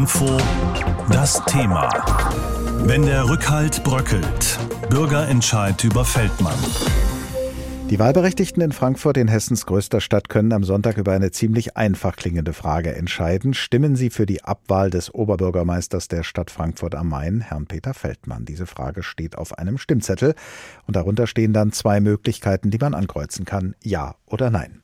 Info das Thema. Wenn der Rückhalt bröckelt. Bürgerentscheid über Feldmann. Die Wahlberechtigten in Frankfurt, in Hessens größter Stadt, können am Sonntag über eine ziemlich einfach klingende Frage entscheiden. Stimmen sie für die Abwahl des Oberbürgermeisters der Stadt Frankfurt am Main, Herrn Peter Feldmann? Diese Frage steht auf einem Stimmzettel und darunter stehen dann zwei Möglichkeiten, die man ankreuzen kann. Ja oder nein.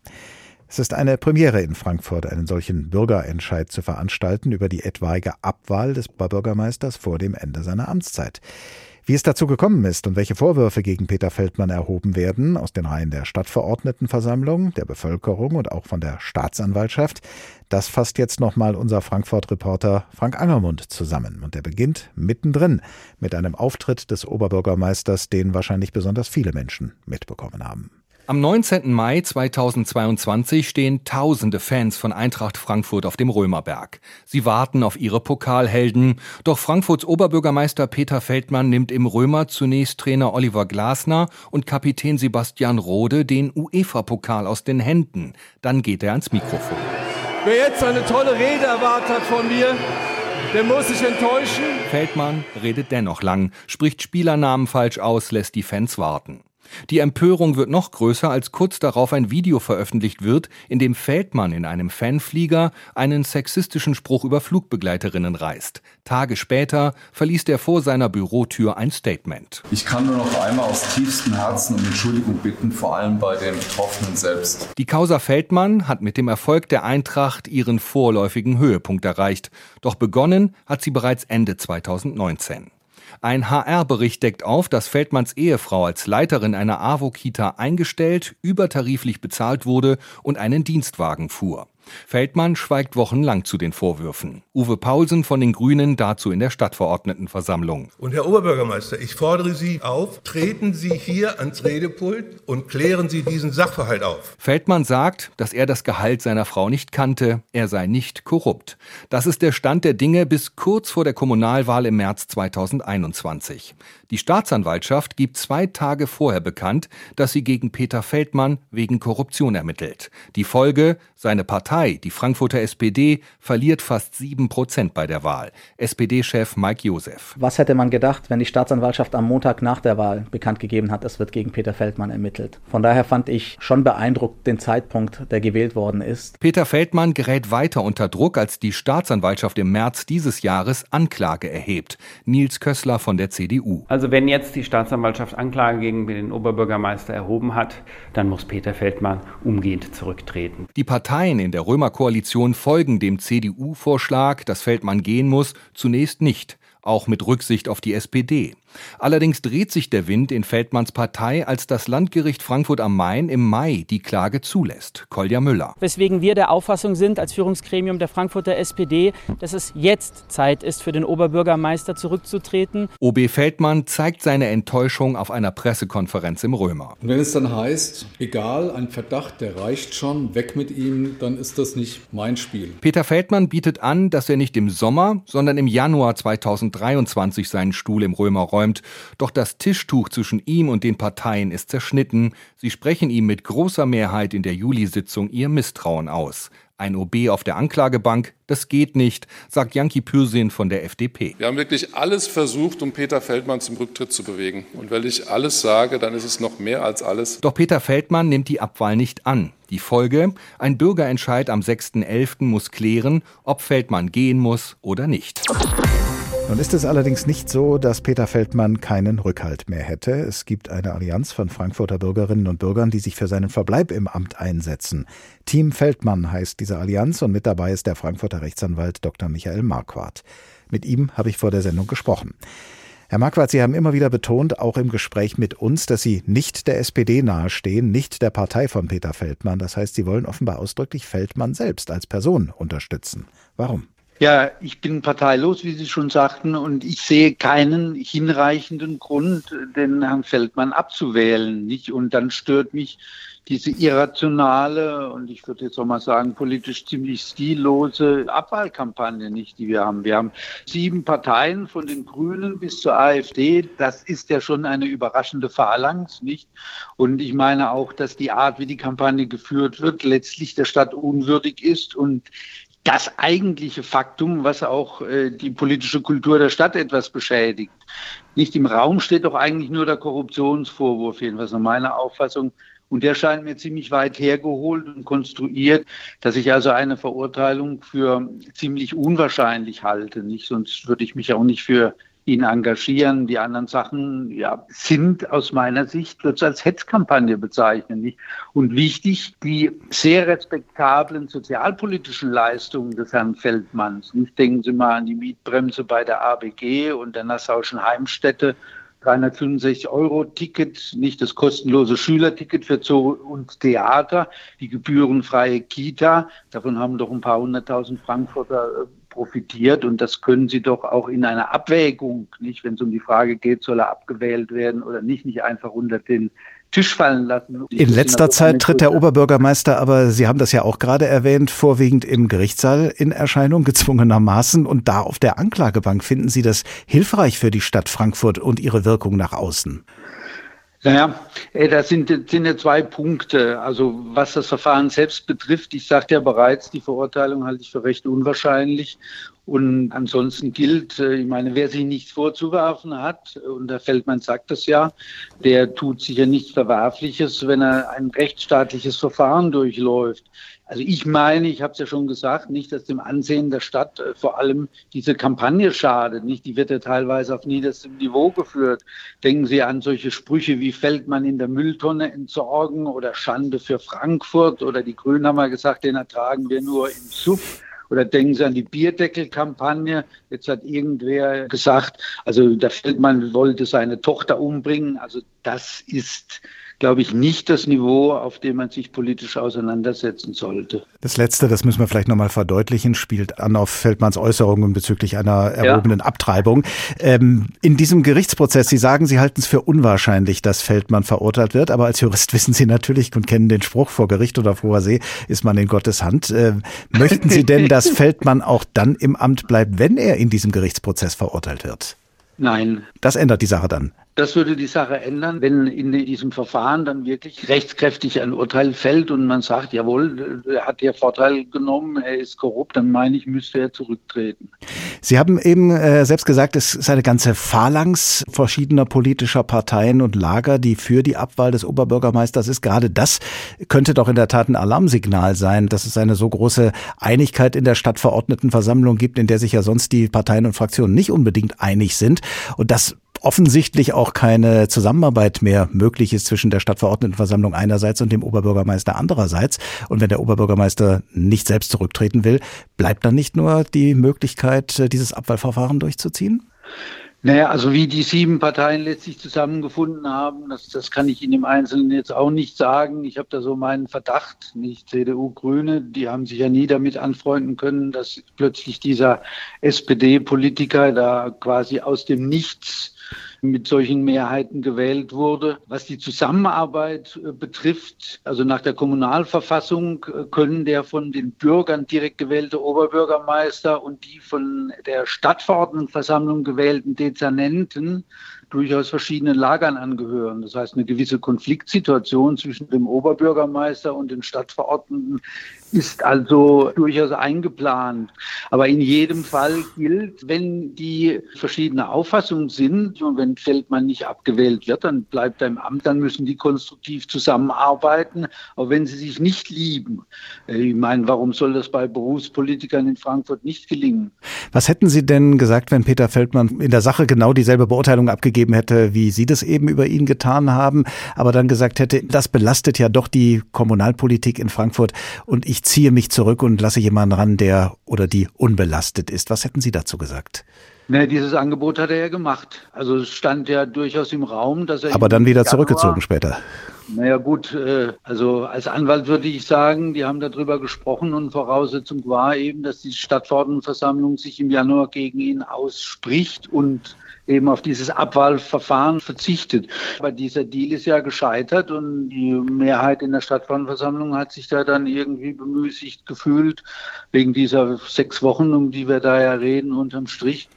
Es ist eine Premiere in Frankfurt, einen solchen Bürgerentscheid zu veranstalten über die etwaige Abwahl des Bürgermeisters vor dem Ende seiner Amtszeit. Wie es dazu gekommen ist und welche Vorwürfe gegen Peter Feldmann erhoben werden, aus den Reihen der Stadtverordnetenversammlung, der Bevölkerung und auch von der Staatsanwaltschaft, das fasst jetzt nochmal unser Frankfurt-Reporter Frank Angermund zusammen. Und er beginnt mittendrin mit einem Auftritt des Oberbürgermeisters, den wahrscheinlich besonders viele Menschen mitbekommen haben. Am 19. Mai 2022 stehen tausende Fans von Eintracht Frankfurt auf dem Römerberg. Sie warten auf ihre Pokalhelden. Doch Frankfurts Oberbürgermeister Peter Feldmann nimmt im Römer zunächst Trainer Oliver Glasner und Kapitän Sebastian Rode den UEFA-Pokal aus den Händen. Dann geht er ans Mikrofon. Wer jetzt eine tolle Rede erwartet hat von mir, der muss sich enttäuschen. Feldmann redet dennoch lang, spricht Spielernamen falsch aus, lässt die Fans warten. Die Empörung wird noch größer, als kurz darauf ein Video veröffentlicht wird, in dem Feldmann in einem Fanflieger einen sexistischen Spruch über Flugbegleiterinnen reißt. Tage später verließ er vor seiner Bürotür ein Statement. Ich kann nur noch einmal aus tiefstem Herzen um Entschuldigung bitten, vor allem bei den Betroffenen selbst. Die Causa Feldmann hat mit dem Erfolg der Eintracht ihren vorläufigen Höhepunkt erreicht. Doch begonnen hat sie bereits Ende 2019. Ein HR-Bericht deckt auf, dass Feldmanns Ehefrau als Leiterin einer AWO-Kita eingestellt, übertariflich bezahlt wurde und einen Dienstwagen fuhr. Feldmann schweigt wochenlang zu den Vorwürfen. Uwe Paulsen von den Grünen dazu in der Stadtverordnetenversammlung. Und Herr Oberbürgermeister, ich fordere Sie auf, treten Sie hier ans Redepult und klären Sie diesen Sachverhalt auf. Feldmann sagt, dass er das Gehalt seiner Frau nicht kannte, er sei nicht korrupt. Das ist der Stand der Dinge bis kurz vor der Kommunalwahl im März 2021. Die Staatsanwaltschaft gibt zwei Tage vorher bekannt, dass sie gegen Peter Feldmann wegen Korruption ermittelt. Die Folge, seine Partei, die Frankfurter SPD, verliert fast sieben Prozent bei der Wahl. SPD-Chef Mike Josef. Was hätte man gedacht, wenn die Staatsanwaltschaft am Montag nach der Wahl bekannt gegeben hat, es wird gegen Peter Feldmann ermittelt? Von daher fand ich schon beeindruckt den Zeitpunkt, der gewählt worden ist. Peter Feldmann gerät weiter unter Druck, als die Staatsanwaltschaft im März dieses Jahres Anklage erhebt. Nils Kössler von der CDU. Also wenn jetzt die Staatsanwaltschaft Anklage gegen den Oberbürgermeister erhoben hat, dann muss Peter Feldmann umgehend zurücktreten. Die Parteien in der Römer-Koalition folgen dem CDU-Vorschlag, dass Feldmann gehen muss, zunächst nicht auch mit Rücksicht auf die SPD. Allerdings dreht sich der Wind in Feldmanns Partei, als das Landgericht Frankfurt am Main im Mai die Klage zulässt. Kolja Müller. Weswegen wir der Auffassung sind, als Führungsgremium der Frankfurter SPD, dass es jetzt Zeit ist, für den Oberbürgermeister zurückzutreten. OB Feldmann zeigt seine Enttäuschung auf einer Pressekonferenz im Römer. Und wenn es dann heißt, egal, ein Verdacht, der reicht schon, weg mit ihm, dann ist das nicht mein Spiel. Peter Feldmann bietet an, dass er nicht im Sommer, sondern im Januar 2020 2023 seinen Stuhl im Römer räumt. Doch das Tischtuch zwischen ihm und den Parteien ist zerschnitten. Sie sprechen ihm mit großer Mehrheit in der Juli-Sitzung ihr Misstrauen aus. Ein OB auf der Anklagebank, das geht nicht, sagt Janki Pürsin von der FDP. Wir haben wirklich alles versucht, um Peter Feldmann zum Rücktritt zu bewegen. Und wenn ich alles sage, dann ist es noch mehr als alles. Doch Peter Feldmann nimmt die Abwahl nicht an. Die Folge? Ein Bürgerentscheid am 6.11. muss klären, ob Feldmann gehen muss oder nicht. Nun ist es allerdings nicht so, dass Peter Feldmann keinen Rückhalt mehr hätte. Es gibt eine Allianz von Frankfurter Bürgerinnen und Bürgern, die sich für seinen Verbleib im Amt einsetzen. Team Feldmann heißt diese Allianz und mit dabei ist der Frankfurter Rechtsanwalt Dr. Michael Marquardt. Mit ihm habe ich vor der Sendung gesprochen. Herr Marquardt, Sie haben immer wieder betont, auch im Gespräch mit uns, dass Sie nicht der SPD nahestehen, nicht der Partei von Peter Feldmann. Das heißt, Sie wollen offenbar ausdrücklich Feldmann selbst als Person unterstützen. Warum? Ja, ich bin parteilos, wie Sie schon sagten, und ich sehe keinen hinreichenden Grund, den Herrn Feldmann abzuwählen. Nicht? Und dann stört mich diese irrationale und ich würde jetzt auch mal sagen politisch ziemlich stillose Abwahlkampagne nicht, die wir haben. Wir haben sieben Parteien von den Grünen bis zur AfD. Das ist ja schon eine überraschende Phalanx, nicht? Und ich meine auch, dass die Art, wie die Kampagne geführt wird, letztlich der Stadt unwürdig ist und das eigentliche Faktum, was auch äh, die politische Kultur der Stadt etwas beschädigt. Nicht im Raum steht doch eigentlich nur der Korruptionsvorwurf, jedenfalls nach meiner Auffassung. Und der scheint mir ziemlich weit hergeholt und konstruiert, dass ich also eine Verurteilung für ziemlich unwahrscheinlich halte. Nicht? Sonst würde ich mich auch nicht für ihn engagieren. Die anderen Sachen ja, sind aus meiner Sicht wird als Hetzkampagne bezeichnen. Nicht? Und wichtig, die sehr respektablen sozialpolitischen Leistungen des Herrn Feldmanns. Nicht denken Sie mal an die Mietbremse bei der ABG und der Nassauischen Heimstätte 365 Euro Ticket, nicht das kostenlose Schülerticket für Zoo und Theater, die gebührenfreie Kita. Davon haben doch ein paar hunderttausend Frankfurter äh, profitiert und das können Sie doch auch in einer Abwägung, nicht, wenn es um die Frage geht, soll er abgewählt werden oder nicht, nicht einfach unter den Tisch fallen lassen. In letzter Zeit tritt der Oberbürgermeister, aber Sie haben das ja auch gerade erwähnt, vorwiegend im Gerichtssaal in Erscheinung, gezwungenermaßen. Und da auf der Anklagebank finden Sie das hilfreich für die Stadt Frankfurt und ihre Wirkung nach außen? Naja, äh, das sind, sind ja zwei Punkte. Also was das Verfahren selbst betrifft, ich sagte ja bereits, die Verurteilung halte ich für recht unwahrscheinlich. Und ansonsten gilt, äh, ich meine, wer sich nichts vorzuwerfen hat, und der Feldmann sagt das ja, der tut sicher nichts Verwerfliches, wenn er ein rechtsstaatliches Verfahren durchläuft. Also ich meine, ich habe es ja schon gesagt, nicht, dass dem Ansehen der Stadt äh, vor allem diese Kampagne schadet. Nicht, die wird ja teilweise auf niederstem Niveau geführt. Denken Sie an solche Sprüche wie Feldmann in der Mülltonne entsorgen oder Schande für Frankfurt oder die Grünen haben ja gesagt, den ertragen wir nur im Suff. Oder denken Sie an die Bierdeckelkampagne. Jetzt hat irgendwer gesagt, also der Feldmann wollte seine Tochter umbringen. Also das ist glaube ich, nicht das Niveau, auf dem man sich politisch auseinandersetzen sollte. Das Letzte, das müssen wir vielleicht nochmal verdeutlichen, spielt an auf Feldmanns Äußerungen bezüglich einer erhobenen ja. Abtreibung. Ähm, in diesem Gerichtsprozess, Sie sagen, Sie halten es für unwahrscheinlich, dass Feldmann verurteilt wird, aber als Jurist wissen Sie natürlich und kennen den Spruch, vor Gericht oder vor See ist man in Gottes Hand. Äh, möchten Sie denn, dass Feldmann auch dann im Amt bleibt, wenn er in diesem Gerichtsprozess verurteilt wird? Nein. Das ändert die Sache dann. Das würde die Sache ändern, wenn in diesem Verfahren dann wirklich rechtskräftig ein Urteil fällt und man sagt, jawohl, er hat hier Vorteil genommen, er ist korrupt, dann meine ich, müsste er zurücktreten. Sie haben eben äh, selbst gesagt, es ist eine ganze Phalanx verschiedener politischer Parteien und Lager, die für die Abwahl des Oberbürgermeisters ist. Gerade das könnte doch in der Tat ein Alarmsignal sein, dass es eine so große Einigkeit in der Stadtverordnetenversammlung gibt, in der sich ja sonst die Parteien und Fraktionen nicht unbedingt einig sind. Und das offensichtlich auch keine Zusammenarbeit mehr möglich ist zwischen der Stadtverordnetenversammlung einerseits und dem Oberbürgermeister andererseits. Und wenn der Oberbürgermeister nicht selbst zurücktreten will, bleibt dann nicht nur die Möglichkeit, dieses Abwahlverfahren durchzuziehen? Naja, also wie die sieben Parteien letztlich zusammengefunden haben, das, das kann ich Ihnen im Einzelnen jetzt auch nicht sagen. Ich habe da so meinen Verdacht, nicht CDU, Grüne, die haben sich ja nie damit anfreunden können, dass plötzlich dieser SPD-Politiker da quasi aus dem Nichts mit solchen Mehrheiten gewählt wurde. Was die Zusammenarbeit äh, betrifft, also nach der Kommunalverfassung äh, können der von den Bürgern direkt gewählte Oberbürgermeister und die von der Stadtverordnetenversammlung gewählten Dezernenten durchaus verschiedenen Lagern angehören. Das heißt, eine gewisse Konfliktsituation zwischen dem Oberbürgermeister und den Stadtverordneten ist also durchaus eingeplant. Aber in jedem Fall gilt, wenn die verschiedene Auffassungen sind und wenn Feldmann nicht abgewählt wird, dann bleibt er im Amt, dann müssen die konstruktiv zusammenarbeiten, auch wenn sie sich nicht lieben. Ich meine, warum soll das bei Berufspolitikern in Frankfurt nicht gelingen? Was hätten Sie denn gesagt, wenn Peter Feldmann in der Sache genau dieselbe Beurteilung abgegeben hätte, wie Sie das eben über ihn getan haben, aber dann gesagt hätte, das belastet ja doch die Kommunalpolitik in Frankfurt und ich ziehe mich zurück und lasse jemanden ran, der oder die unbelastet ist. Was hätten Sie dazu gesagt? Ne, dieses Angebot hat er ja gemacht. Also es stand ja durchaus im Raum, dass er. Aber dann wieder Januar, zurückgezogen später. Naja gut, äh, also als Anwalt würde ich sagen, die haben darüber gesprochen und Voraussetzung war eben, dass die Stadtverordnetenversammlung sich im Januar gegen ihn ausspricht und eben auf dieses Abwahlverfahren verzichtet. Aber dieser Deal ist ja gescheitert und die Mehrheit in der Stadtverordnetenversammlung hat sich da dann irgendwie bemüßigt gefühlt, wegen dieser sechs Wochen, um die wir da ja reden, unterm Strich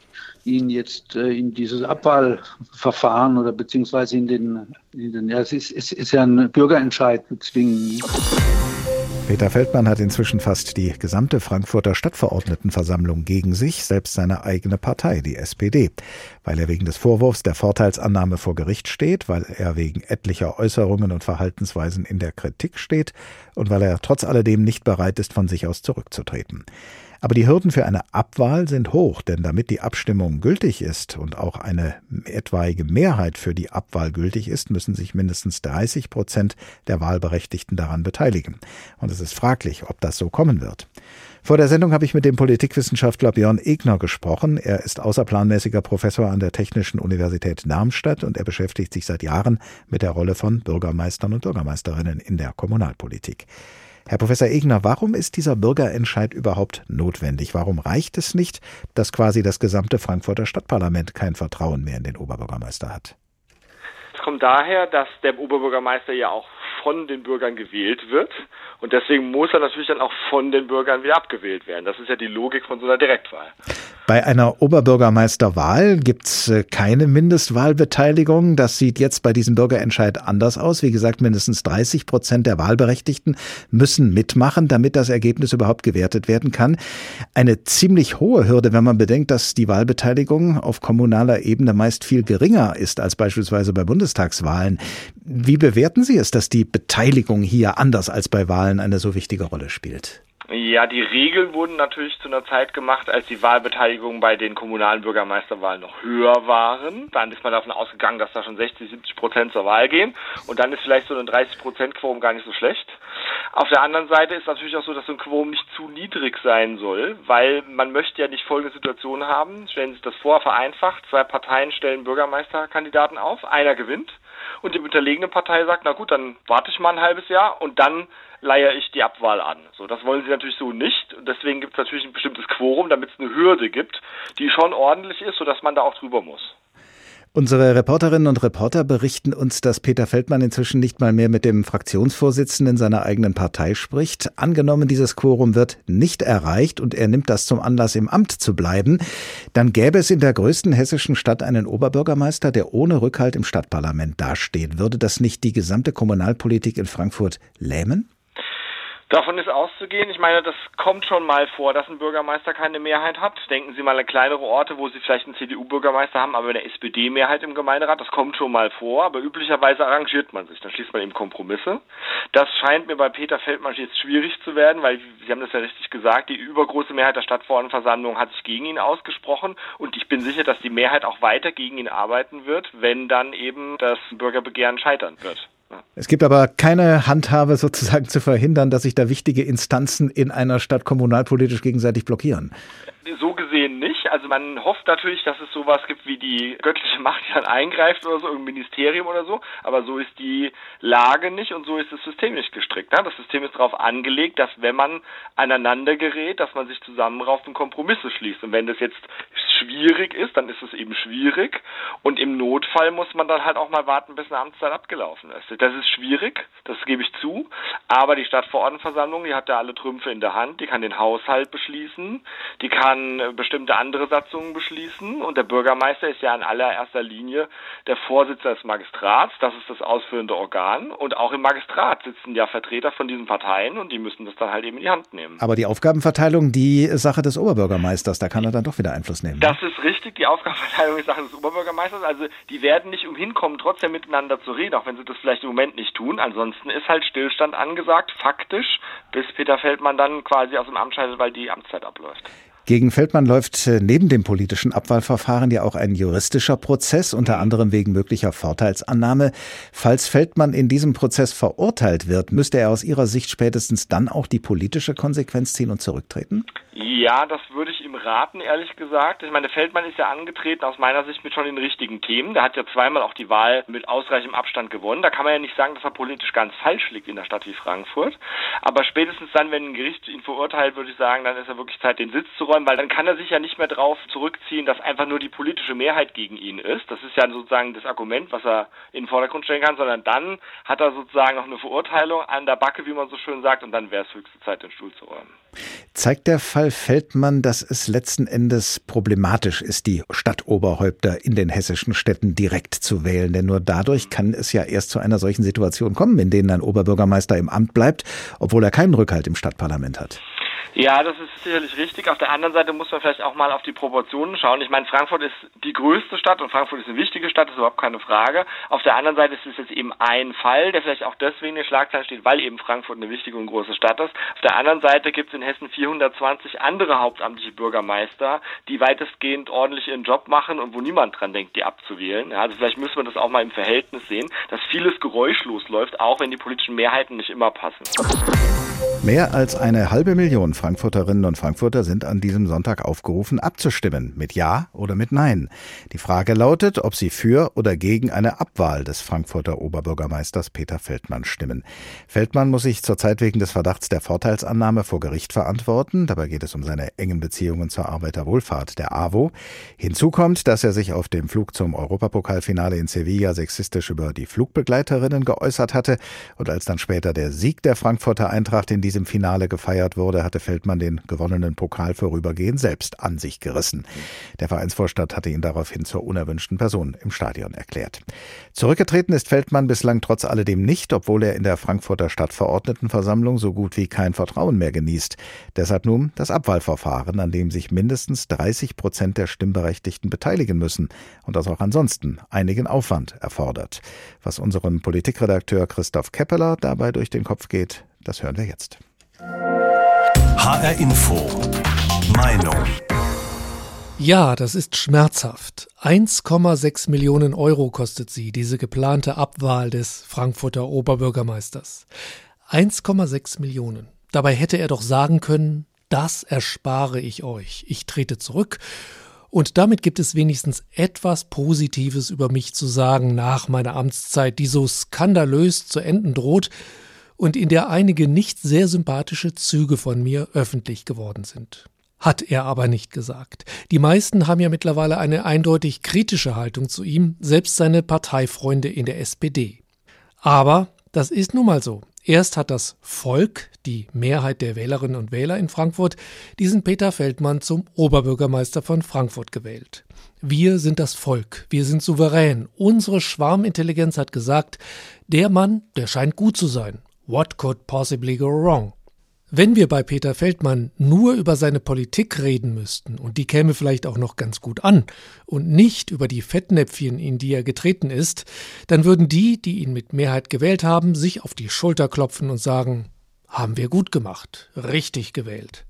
ihn jetzt äh, in dieses Abwahlverfahren oder beziehungsweise in den, in den ja, es ist, es ist ja ein Bürgerentscheid zu zwingen. Peter Feldmann hat inzwischen fast die gesamte Frankfurter Stadtverordnetenversammlung gegen sich, selbst seine eigene Partei, die SPD, weil er wegen des Vorwurfs der Vorteilsannahme vor Gericht steht, weil er wegen etlicher Äußerungen und Verhaltensweisen in der Kritik steht und weil er trotz alledem nicht bereit ist, von sich aus zurückzutreten. Aber die Hürden für eine Abwahl sind hoch, denn damit die Abstimmung gültig ist und auch eine etwaige Mehrheit für die Abwahl gültig ist, müssen sich mindestens 30 Prozent der Wahlberechtigten daran beteiligen. Und es ist fraglich, ob das so kommen wird. Vor der Sendung habe ich mit dem Politikwissenschaftler Björn Egner gesprochen. Er ist außerplanmäßiger Professor an der Technischen Universität Darmstadt und er beschäftigt sich seit Jahren mit der Rolle von Bürgermeistern und Bürgermeisterinnen in der Kommunalpolitik. Herr Professor Egner, warum ist dieser Bürgerentscheid überhaupt notwendig? Warum reicht es nicht, dass quasi das gesamte Frankfurter Stadtparlament kein Vertrauen mehr in den Oberbürgermeister hat? Es kommt daher, dass der Oberbürgermeister ja auch von den Bürgern gewählt wird. Und deswegen muss er natürlich dann auch von den Bürgern wieder abgewählt werden. Das ist ja die Logik von so einer Direktwahl. Bei einer Oberbürgermeisterwahl gibt es äh, keine Mindestwahlbeteiligung. Das sieht jetzt bei diesem Bürgerentscheid anders aus. Wie gesagt, mindestens 30 Prozent der Wahlberechtigten müssen mitmachen, damit das Ergebnis überhaupt gewertet werden kann. Eine ziemlich hohe Hürde, wenn man bedenkt, dass die Wahlbeteiligung auf kommunaler Ebene meist viel geringer ist als beispielsweise bei Bundestagswahlen. Wie bewerten Sie es, dass die Beteiligung hier anders als bei Wahlen eine so wichtige Rolle spielt? Ja, die Regeln wurden natürlich zu einer Zeit gemacht, als die Wahlbeteiligung bei den kommunalen Bürgermeisterwahlen noch höher waren. Dann ist man davon ausgegangen, dass da schon 60, 70 Prozent zur Wahl gehen. Und dann ist vielleicht so ein 30 Prozent Quorum gar nicht so schlecht. Auf der anderen Seite ist natürlich auch so, dass so ein Quorum nicht zu niedrig sein soll, weil man möchte ja nicht folgende Situation haben. Stellen Sie sich das vor, vereinfacht. Zwei Parteien stellen Bürgermeisterkandidaten auf. Einer gewinnt und die unterlegene Partei sagt, na gut, dann warte ich mal ein halbes Jahr und dann leihe ich die Abwahl an. So, das wollen sie natürlich so nicht. Und deswegen gibt es natürlich ein bestimmtes Quorum, damit es eine Hürde gibt, die schon ordentlich ist, sodass man da auch drüber muss. Unsere Reporterinnen und Reporter berichten uns, dass Peter Feldmann inzwischen nicht mal mehr mit dem Fraktionsvorsitzenden seiner eigenen Partei spricht. Angenommen, dieses Quorum wird nicht erreicht und er nimmt das zum Anlass, im Amt zu bleiben, dann gäbe es in der größten hessischen Stadt einen Oberbürgermeister, der ohne Rückhalt im Stadtparlament dasteht. Würde das nicht die gesamte Kommunalpolitik in Frankfurt lähmen? Davon ist auszugehen. Ich meine, das kommt schon mal vor, dass ein Bürgermeister keine Mehrheit hat. Denken Sie mal an kleinere Orte, wo Sie vielleicht einen CDU-Bürgermeister haben, aber eine SPD-Mehrheit im Gemeinderat. Das kommt schon mal vor, aber üblicherweise arrangiert man sich. Dann schließt man eben Kompromisse. Das scheint mir bei Peter Feldmann jetzt schwierig zu werden, weil Sie haben das ja richtig gesagt, die übergroße Mehrheit der Stadtverordnetenversammlung hat sich gegen ihn ausgesprochen und ich bin sicher, dass die Mehrheit auch weiter gegen ihn arbeiten wird, wenn dann eben das Bürgerbegehren scheitern wird. Es gibt aber keine Handhabe sozusagen zu verhindern, dass sich da wichtige Instanzen in einer Stadt kommunalpolitisch gegenseitig blockieren. Also man hofft natürlich, dass es sowas gibt wie die göttliche Macht, die dann eingreift oder so, im Ministerium oder so. Aber so ist die Lage nicht und so ist das System nicht gestrickt. Ne? Das System ist darauf angelegt, dass wenn man aneinander gerät, dass man sich zusammenrauft und Kompromisse schließt. Und wenn das jetzt schwierig ist, dann ist es eben schwierig. Und im Notfall muss man dann halt auch mal warten, bis eine Amtszeit abgelaufen ist. Das ist schwierig, das gebe ich zu. Aber die Stadtverordnetenversammlung, die hat da alle Trümpfe in der Hand. Die kann den Haushalt beschließen, die kann äh, bestimmte andere Satzungen beschließen. Und der Bürgermeister ist ja in allererster Linie der Vorsitzende des Magistrats. Das ist das ausführende Organ. Und auch im Magistrat sitzen ja Vertreter von diesen Parteien und die müssen das dann halt eben in die Hand nehmen. Aber die Aufgabenverteilung, die Sache des Oberbürgermeisters, da kann er dann doch wieder Einfluss nehmen. Das ist richtig, die Aufgabenverteilung ist Sache des Oberbürgermeisters. Also die werden nicht umhin kommen, trotzdem miteinander zu reden, auch wenn sie das vielleicht im Moment nicht tun. Ansonsten ist halt Stillstand angesagt, faktisch, bis Peter Feldmann dann quasi aus dem Amt scheidet, weil die Amtszeit abläuft. Gegen Feldmann läuft äh, neben dem politischen Abwahlverfahren ja auch ein juristischer Prozess, unter anderem wegen möglicher Vorteilsannahme. Falls Feldmann in diesem Prozess verurteilt wird, müsste er aus Ihrer Sicht spätestens dann auch die politische Konsequenz ziehen und zurücktreten? Ja, das würde ich ihm raten, ehrlich gesagt. Ich meine, Feldmann ist ja angetreten aus meiner Sicht mit schon den richtigen Themen. Der hat ja zweimal auch die Wahl mit ausreichendem Abstand gewonnen. Da kann man ja nicht sagen, dass er politisch ganz falsch liegt in der Stadt wie Frankfurt. Aber spätestens dann, wenn ein Gericht ihn verurteilt, würde ich sagen, dann ist er wirklich Zeit, den Sitz zu räumen, weil dann kann er sich ja nicht mehr darauf zurückziehen, dass einfach nur die politische Mehrheit gegen ihn ist. Das ist ja sozusagen das Argument, was er in den Vordergrund stellen kann, sondern dann hat er sozusagen noch eine Verurteilung an der Backe, wie man so schön sagt, und dann wäre es höchste Zeit, den Stuhl zu räumen. Zeigt der Fall Feldmann, dass es letzten Endes problematisch ist, die Stadtoberhäupter in den hessischen Städten direkt zu wählen? Denn nur dadurch kann es ja erst zu einer solchen Situation kommen, in denen ein Oberbürgermeister im Amt bleibt, obwohl er keinen Rückhalt im Stadtparlament hat. Ja, das ist sicherlich richtig. Auf der anderen Seite muss man vielleicht auch mal auf die Proportionen schauen. Ich meine, Frankfurt ist die größte Stadt und Frankfurt ist eine wichtige Stadt, ist überhaupt keine Frage. Auf der anderen Seite ist es jetzt eben ein Fall, der vielleicht auch deswegen in Schlagzeilen steht, weil eben Frankfurt eine wichtige und große Stadt ist. Auf der anderen Seite gibt es in Hessen 420 andere hauptamtliche Bürgermeister, die weitestgehend ordentlich ihren Job machen und wo niemand dran denkt, die abzuwählen. Ja, also vielleicht müssen wir das auch mal im Verhältnis sehen, dass vieles geräuschlos läuft, auch wenn die politischen Mehrheiten nicht immer passen. Mehr als eine halbe Million Frankfurterinnen und Frankfurter sind an diesem Sonntag aufgerufen, abzustimmen, mit Ja oder mit Nein. Die Frage lautet, ob sie für oder gegen eine Abwahl des Frankfurter Oberbürgermeisters Peter Feldmann stimmen. Feldmann muss sich zurzeit wegen des Verdachts der Vorteilsannahme vor Gericht verantworten. Dabei geht es um seine engen Beziehungen zur Arbeiterwohlfahrt, der AWO. Hinzu kommt, dass er sich auf dem Flug zum Europapokalfinale in Sevilla sexistisch über die Flugbegleiterinnen geäußert hatte und als dann später der Sieg der Frankfurter Eintracht in diesem Finale gefeiert wurde, hatte Feldmann den gewonnenen Pokal vorübergehend selbst an sich gerissen. Der Vereinsvorstand hatte ihn daraufhin zur unerwünschten Person im Stadion erklärt. Zurückgetreten ist Feldmann bislang trotz alledem nicht, obwohl er in der Frankfurter Stadtverordnetenversammlung so gut wie kein Vertrauen mehr genießt. Deshalb nun das Abwahlverfahren, an dem sich mindestens 30 Prozent der Stimmberechtigten beteiligen müssen und das auch ansonsten einigen Aufwand erfordert. Was unserem Politikredakteur Christoph Keppeler dabei durch den Kopf geht, das hören wir jetzt. HR Info. Meinung. Ja, das ist schmerzhaft. 1,6 Millionen Euro kostet sie, diese geplante Abwahl des Frankfurter Oberbürgermeisters. 1,6 Millionen. Dabei hätte er doch sagen können, das erspare ich euch. Ich trete zurück und damit gibt es wenigstens etwas Positives über mich zu sagen nach meiner Amtszeit, die so skandalös zu enden droht und in der einige nicht sehr sympathische Züge von mir öffentlich geworden sind. Hat er aber nicht gesagt. Die meisten haben ja mittlerweile eine eindeutig kritische Haltung zu ihm, selbst seine Parteifreunde in der SPD. Aber das ist nun mal so. Erst hat das Volk, die Mehrheit der Wählerinnen und Wähler in Frankfurt, diesen Peter Feldmann zum Oberbürgermeister von Frankfurt gewählt. Wir sind das Volk, wir sind souverän. Unsere Schwarmintelligenz hat gesagt, der Mann, der scheint gut zu sein. What could possibly go wrong? Wenn wir bei Peter Feldmann nur über seine Politik reden müssten, und die käme vielleicht auch noch ganz gut an, und nicht über die Fettnäpfchen, in die er getreten ist, dann würden die, die ihn mit Mehrheit gewählt haben, sich auf die Schulter klopfen und sagen, haben wir gut gemacht, richtig gewählt.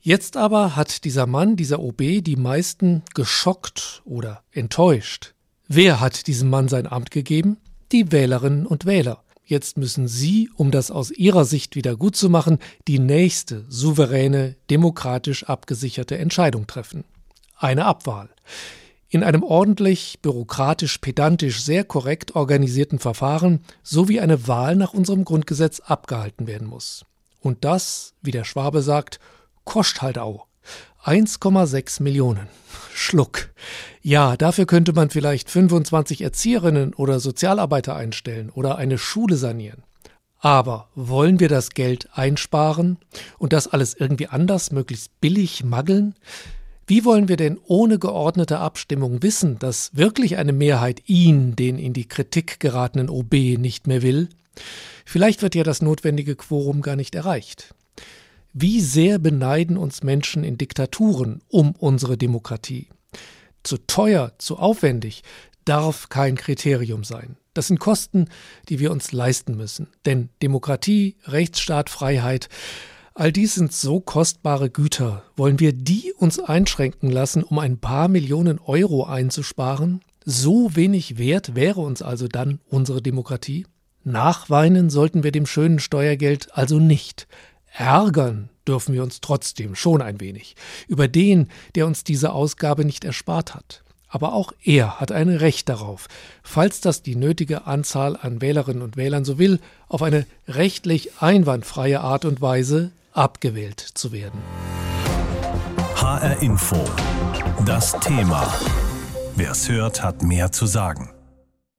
Jetzt aber hat dieser Mann, dieser OB, die meisten geschockt oder enttäuscht. Wer hat diesem Mann sein Amt gegeben? Die Wählerinnen und Wähler. Jetzt müssen Sie, um das aus Ihrer Sicht wieder gut zu machen, die nächste souveräne, demokratisch abgesicherte Entscheidung treffen. Eine Abwahl. In einem ordentlich, bürokratisch, pedantisch, sehr korrekt organisierten Verfahren, so wie eine Wahl nach unserem Grundgesetz abgehalten werden muss. Und das, wie der Schwabe sagt, kostet halt auch. 1,6 Millionen. Schluck. Ja, dafür könnte man vielleicht 25 Erzieherinnen oder Sozialarbeiter einstellen oder eine Schule sanieren. Aber wollen wir das Geld einsparen und das alles irgendwie anders, möglichst billig maggeln? Wie wollen wir denn ohne geordnete Abstimmung wissen, dass wirklich eine Mehrheit ihn, den in die Kritik geratenen OB, nicht mehr will? Vielleicht wird ja das notwendige Quorum gar nicht erreicht. Wie sehr beneiden uns Menschen in Diktaturen um unsere Demokratie? Zu teuer, zu aufwendig darf kein Kriterium sein. Das sind Kosten, die wir uns leisten müssen. Denn Demokratie, Rechtsstaat, Freiheit, all dies sind so kostbare Güter. Wollen wir die uns einschränken lassen, um ein paar Millionen Euro einzusparen? So wenig wert wäre uns also dann unsere Demokratie? Nachweinen sollten wir dem schönen Steuergeld also nicht. Ärgern dürfen wir uns trotzdem schon ein wenig über den, der uns diese Ausgabe nicht erspart hat. Aber auch er hat ein Recht darauf, falls das die nötige Anzahl an Wählerinnen und Wählern so will, auf eine rechtlich einwandfreie Art und Weise abgewählt zu werden. HR Info. Das Thema. Wer es hört, hat mehr zu sagen.